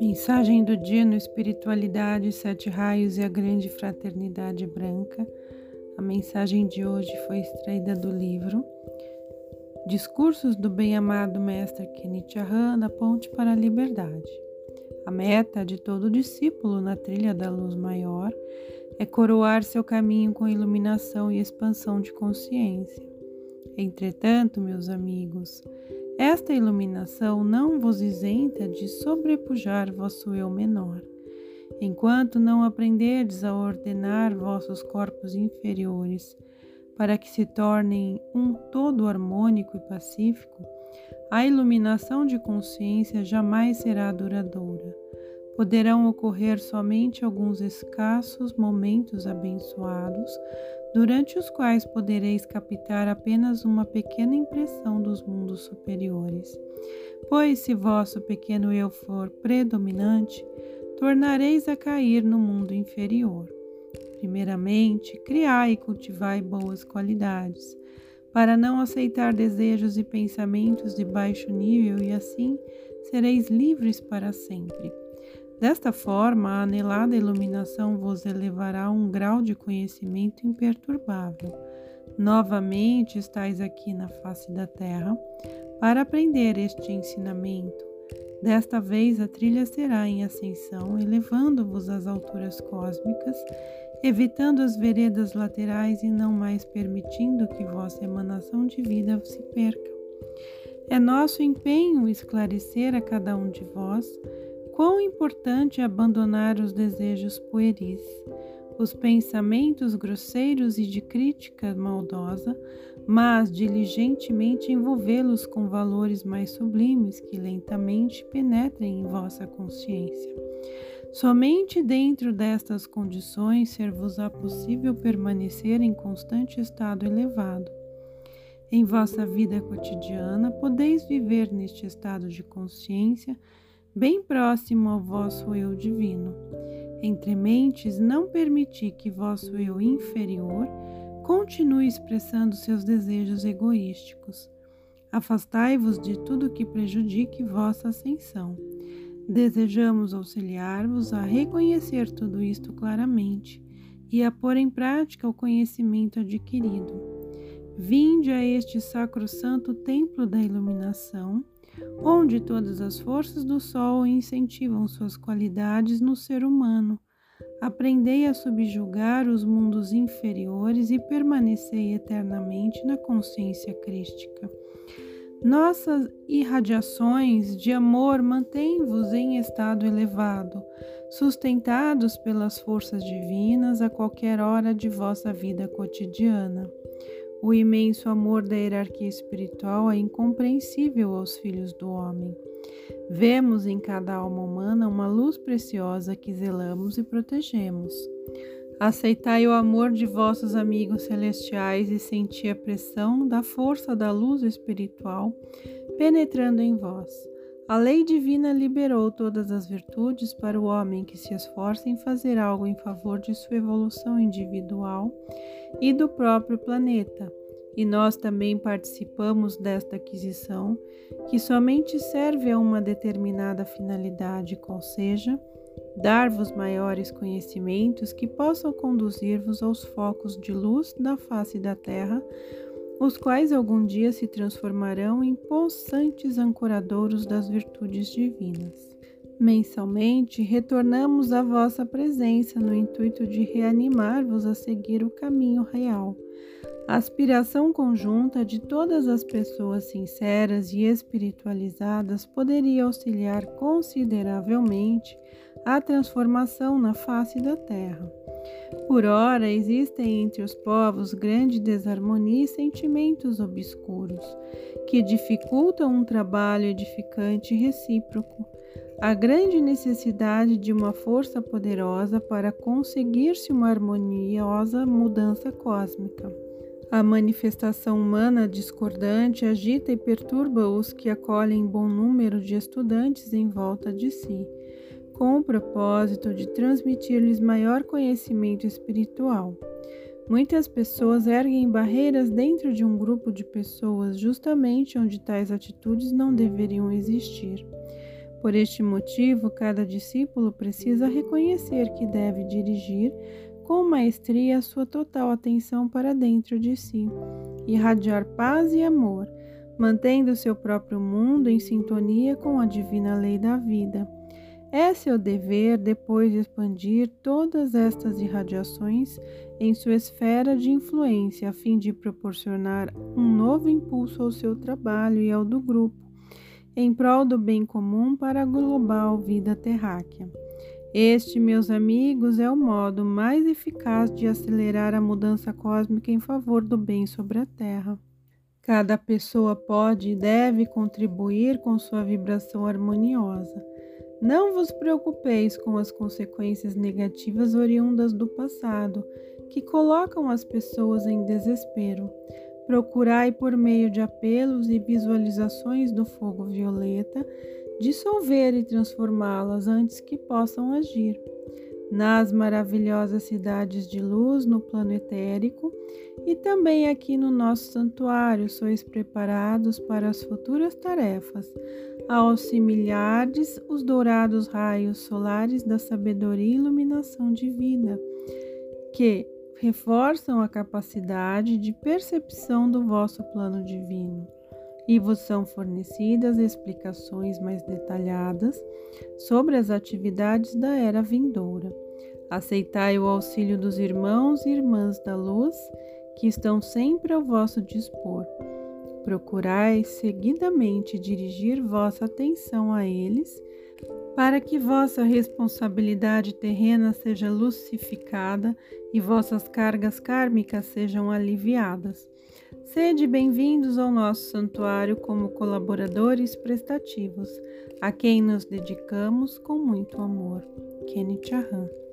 Mensagem do dia no Espiritualidade, Sete Raios e a Grande Fraternidade Branca. A mensagem de hoje foi extraída do livro Discursos do Bem-Amado Mestre Kenichihan da Ponte para a Liberdade. A meta de todo discípulo na trilha da luz maior é coroar seu caminho com iluminação e expansão de consciência. Entretanto, meus amigos, esta iluminação não vos isenta de sobrepujar vosso eu menor. Enquanto não aprenderdes a ordenar vossos corpos inferiores para que se tornem um todo harmônico e pacífico, a iluminação de consciência jamais será duradoura. Poderão ocorrer somente alguns escassos momentos abençoados durante os quais podereis captar apenas uma pequena impressão dos mundos superiores. Pois, se vosso pequeno eu for predominante, tornareis a cair no mundo inferior. Primeiramente, criai e cultivai boas qualidades, para não aceitar desejos e pensamentos de baixo nível, e assim sereis livres para sempre. Desta forma, a anelada iluminação vos elevará a um grau de conhecimento imperturbável. Novamente estáis aqui na face da terra para aprender este ensinamento. Desta vez a trilha será em ascensão, elevando-vos às alturas cósmicas, evitando as veredas laterais e não mais permitindo que vossa emanação de vida se perca. É nosso empenho esclarecer a cada um de vós quão importante é abandonar os desejos pueris, os pensamentos grosseiros e de crítica maldosa, mas diligentemente envolvê-los com valores mais sublimes que lentamente penetrem em vossa consciência. Somente dentro destas condições ser-vos-á possível permanecer em constante estado elevado. Em vossa vida cotidiana, podeis viver neste estado de consciência bem próximo ao vosso eu divino. Entre mentes, não permiti que vosso eu inferior continue expressando seus desejos egoísticos. Afastai-vos de tudo que prejudique vossa ascensão. Desejamos auxiliar-vos a reconhecer tudo isto claramente e a pôr em prática o conhecimento adquirido. Vinde a este sacro-santo templo da iluminação onde todas as forças do sol incentivam suas qualidades no ser humano. Aprendei a subjugar os mundos inferiores e permanecei eternamente na consciência crística. Nossas irradiações de amor mantêm-vos em estado elevado, sustentados pelas forças divinas a qualquer hora de vossa vida cotidiana. O imenso amor da hierarquia espiritual é incompreensível aos filhos do homem. Vemos em cada alma humana uma luz preciosa que zelamos e protegemos. Aceitai o amor de vossos amigos celestiais e senti a pressão da força da luz espiritual penetrando em vós. A lei divina liberou todas as virtudes para o homem que se esforça em fazer algo em favor de sua evolução individual e do próprio planeta, e nós também participamos desta aquisição, que somente serve a uma determinada finalidade, qual seja, dar-vos maiores conhecimentos que possam conduzir-vos aos focos de luz da face da terra, os quais algum dia se transformarão em possantes ancoradouros das virtudes divinas. Mensalmente retornamos à vossa presença no intuito de reanimar-vos a seguir o caminho real. A aspiração conjunta de todas as pessoas sinceras e espiritualizadas poderia auxiliar consideravelmente a transformação na face da terra. Por ora, existem entre os povos grande desarmonia e sentimentos obscuros, que dificultam um trabalho edificante e recíproco a grande necessidade de uma força poderosa para conseguir-se uma harmoniosa mudança cósmica. A manifestação humana discordante agita e perturba os que acolhem bom número de estudantes em volta de si, com o propósito de transmitir-lhes maior conhecimento espiritual. Muitas pessoas erguem barreiras dentro de um grupo de pessoas justamente onde tais atitudes não deveriam existir. Por este motivo, cada discípulo precisa reconhecer que deve dirigir com maestria sua total atenção para dentro de si, irradiar paz e amor, mantendo seu próprio mundo em sintonia com a divina lei da vida é seu dever depois de expandir todas estas irradiações em sua esfera de influência, a fim de proporcionar um novo impulso ao seu trabalho e ao do grupo, em prol do bem comum para a global vida terráquea. Este, meus amigos, é o modo mais eficaz de acelerar a mudança cósmica em favor do bem sobre a Terra. Cada pessoa pode e deve contribuir com sua vibração harmoniosa não vos preocupeis com as consequências negativas oriundas do passado, que colocam as pessoas em desespero. Procurai, por meio de apelos e visualizações do fogo violeta, dissolver e transformá-las antes que possam agir. Nas maravilhosas cidades de luz no plano etérico e também aqui no nosso santuário, sois preparados para as futuras tarefas. Ao assimilardes os dourados raios solares da sabedoria e iluminação divina, que reforçam a capacidade de percepção do vosso plano divino, e vos são fornecidas explicações mais detalhadas sobre as atividades da era vindoura. Aceitai o auxílio dos irmãos e irmãs da luz que estão sempre ao vosso dispor Procurai seguidamente dirigir vossa atenção a eles, para que vossa responsabilidade terrena seja lucificada e vossas cargas kármicas sejam aliviadas. Sede bem-vindos ao nosso santuário como colaboradores prestativos, a quem nos dedicamos com muito amor. Kenny Chahan